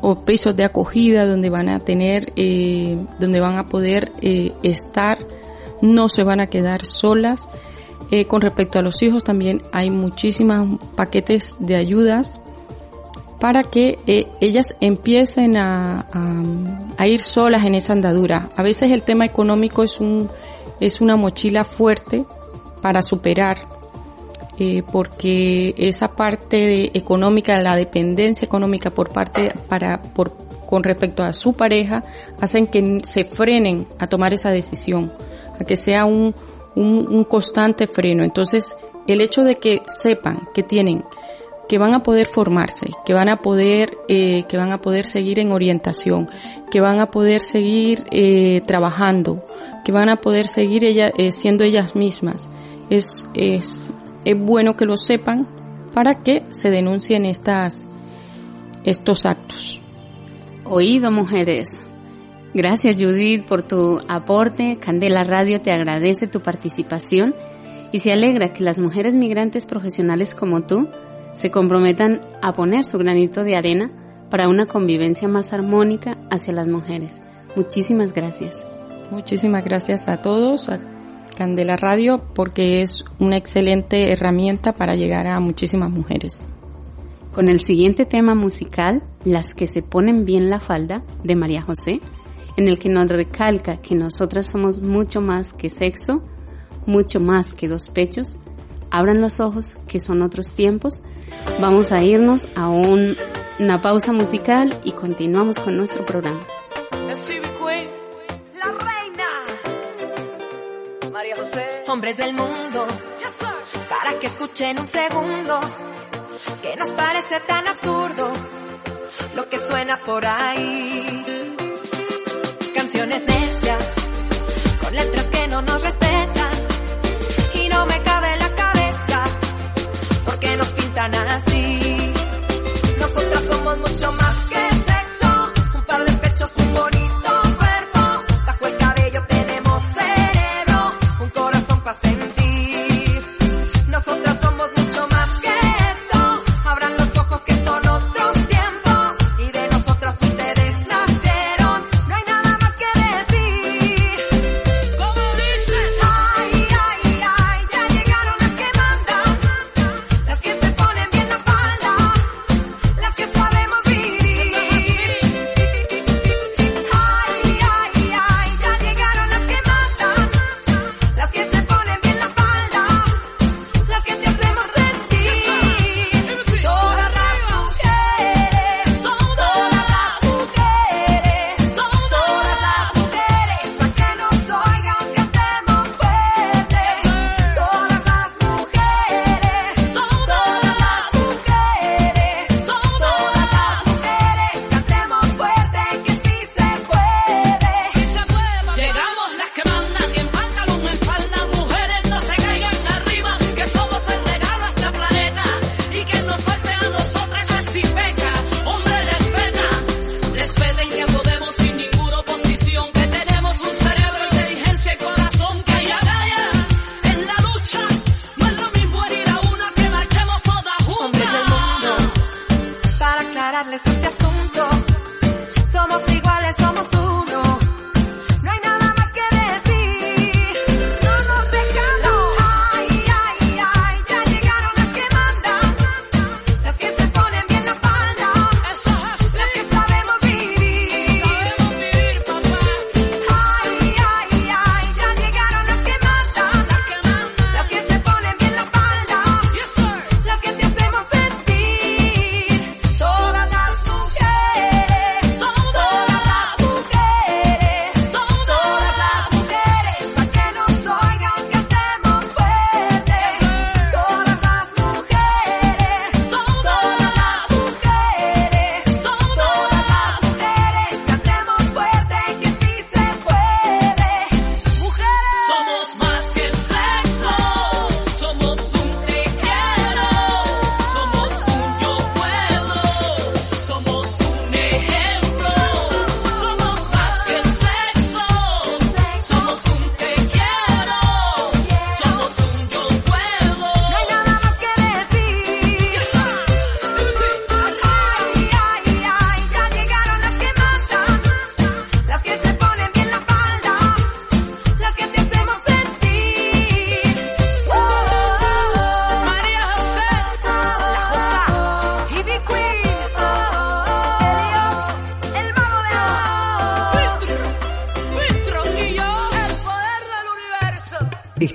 Speaker 9: o pisos de acogida donde van a tener, eh, donde van a poder eh, estar, no se van a quedar solas. Eh, con respecto a los hijos también hay muchísimos paquetes de ayudas para que eh, ellas empiecen a, a, ir solas en esa andadura. A veces el tema económico es un es una mochila fuerte para superar eh, porque esa parte económica, la dependencia económica por parte para por con respecto a su pareja hacen que se frenen a tomar esa decisión, a que sea un, un constante freno. Entonces, el hecho de que sepan que tienen que van a poder formarse, que van a poder, eh, que van a poder seguir en orientación, que van a poder seguir eh, trabajando, que van a poder seguir ella, eh, siendo ellas mismas. Es, es, es bueno que lo sepan para que se denuncien estas, estos actos.
Speaker 2: Oído, mujeres. Gracias, Judith, por tu aporte. Candela Radio te agradece tu participación y se alegra que las mujeres migrantes profesionales como tú se comprometan a poner su granito de arena para una convivencia más armónica hacia las mujeres. Muchísimas gracias.
Speaker 9: Muchísimas gracias a todos, a Candela Radio, porque es una excelente herramienta para llegar a muchísimas mujeres.
Speaker 2: Con el siguiente tema musical, Las que se ponen bien la falda, de María José, en el que nos recalca que nosotras somos mucho más que sexo, mucho más que dos pechos, abran los ojos, que son otros tiempos. Vamos a irnos a un, una pausa musical y continuamos con nuestro programa.
Speaker 10: La reina. María José. Hombres del mundo. Para que escuchen un segundo. Que nos parece tan absurdo. Lo que suena por ahí. Canciones necias. Con letras que no nos respetan. Y no me que nos pintan así. Nosotras somos mucho más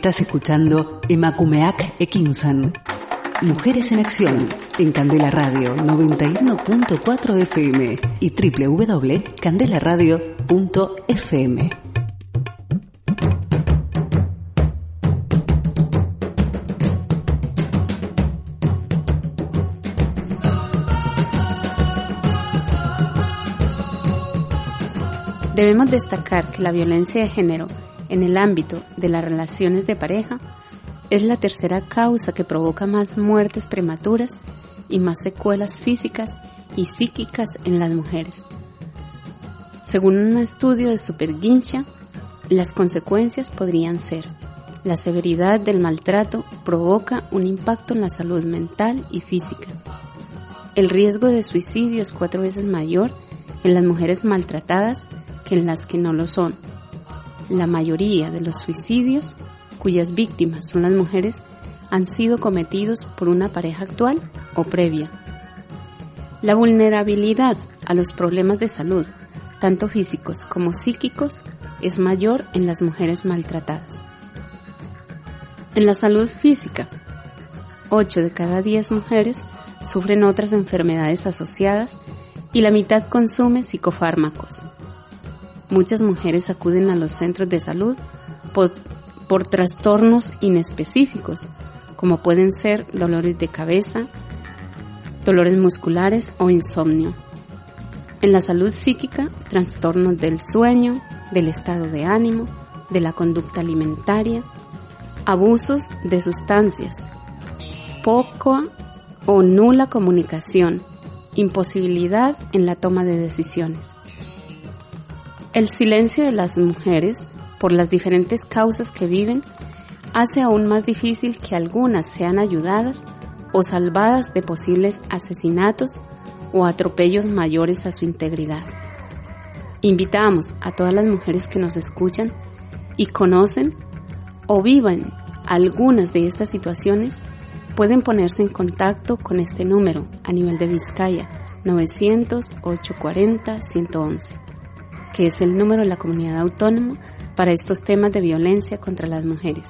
Speaker 1: Estás escuchando Emakumeak Ekinsan. Mujeres en Acción en Candela Radio 91.4 FM y www.candelaradio.fm.
Speaker 2: Debemos destacar que la violencia de género en el ámbito de las relaciones de pareja es la tercera causa que provoca más muertes prematuras y más secuelas físicas y psíquicas en las mujeres. Según un estudio de Superguincha, las consecuencias podrían ser la severidad del maltrato provoca un impacto en la salud mental y física. El riesgo de suicidio es cuatro veces mayor en las mujeres maltratadas que en las que no lo son la mayoría de los suicidios cuyas víctimas son las mujeres han sido cometidos por una pareja actual o previa. La vulnerabilidad a los problemas de salud, tanto físicos como psíquicos, es mayor en las mujeres maltratadas. En la salud física, 8 de cada 10 mujeres sufren otras enfermedades asociadas y la mitad consume psicofármacos. Muchas mujeres acuden a los centros de salud por, trastornos inespecíficos, como pueden ser dolores de cabeza, dolores musculares o insomnio. En la salud psíquica, trastornos del sueño, del estado de ánimo, de la conducta alimentaria, abusos de sustancias, poca o nula comunicación, imposibilidad en la toma de decisiones. El silencio de las mujeres, por las diferentes causas que viven, hace aún más difícil que algunas sean ayudadas o salvadas de posibles asesinatos o atropellos mayores a su integridad. Invitamos a todas las mujeres que nos escuchan y conocen o vivan algunas de estas situaciones, pueden ponerse en contacto con este número a nivel de Vizcaya 900 840 111 que es el número de la comunidad autónoma para estos temas de violencia contra las mujeres.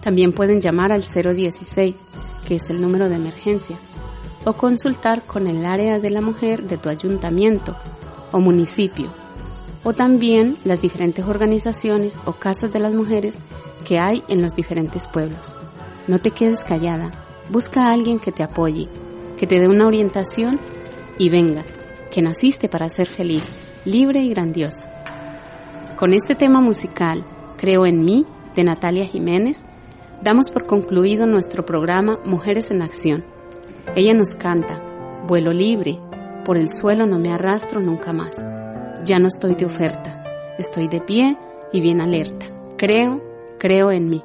Speaker 2: También pueden llamar al 016, que es el número de emergencia, o consultar con el área de la mujer de tu ayuntamiento o municipio, o también las diferentes organizaciones o casas de las mujeres que hay en los diferentes pueblos. No te quedes callada, busca a alguien que te apoye, que te dé una orientación y venga, que naciste para ser feliz libre y grandiosa. Con este tema musical, Creo en mí, de Natalia Jiménez, damos por concluido nuestro programa Mujeres en Acción. Ella nos canta, vuelo libre, por el suelo no me arrastro nunca más. Ya no estoy de oferta, estoy de pie y bien alerta. Creo, creo en mí.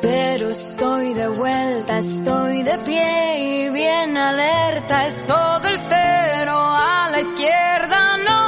Speaker 11: Pero estoy de vuelta, estoy de pie y bien alerta. Es todo el cero a la izquierda, no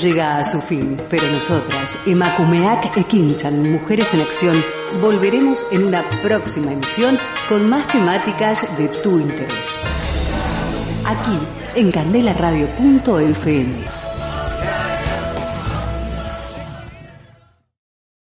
Speaker 1: Llega a su fin, pero nosotras, Emakumeak Ekinchan, Mujeres en Acción, volveremos en una próxima emisión con más temáticas de tu interés. Aquí, en candelaradio.fm.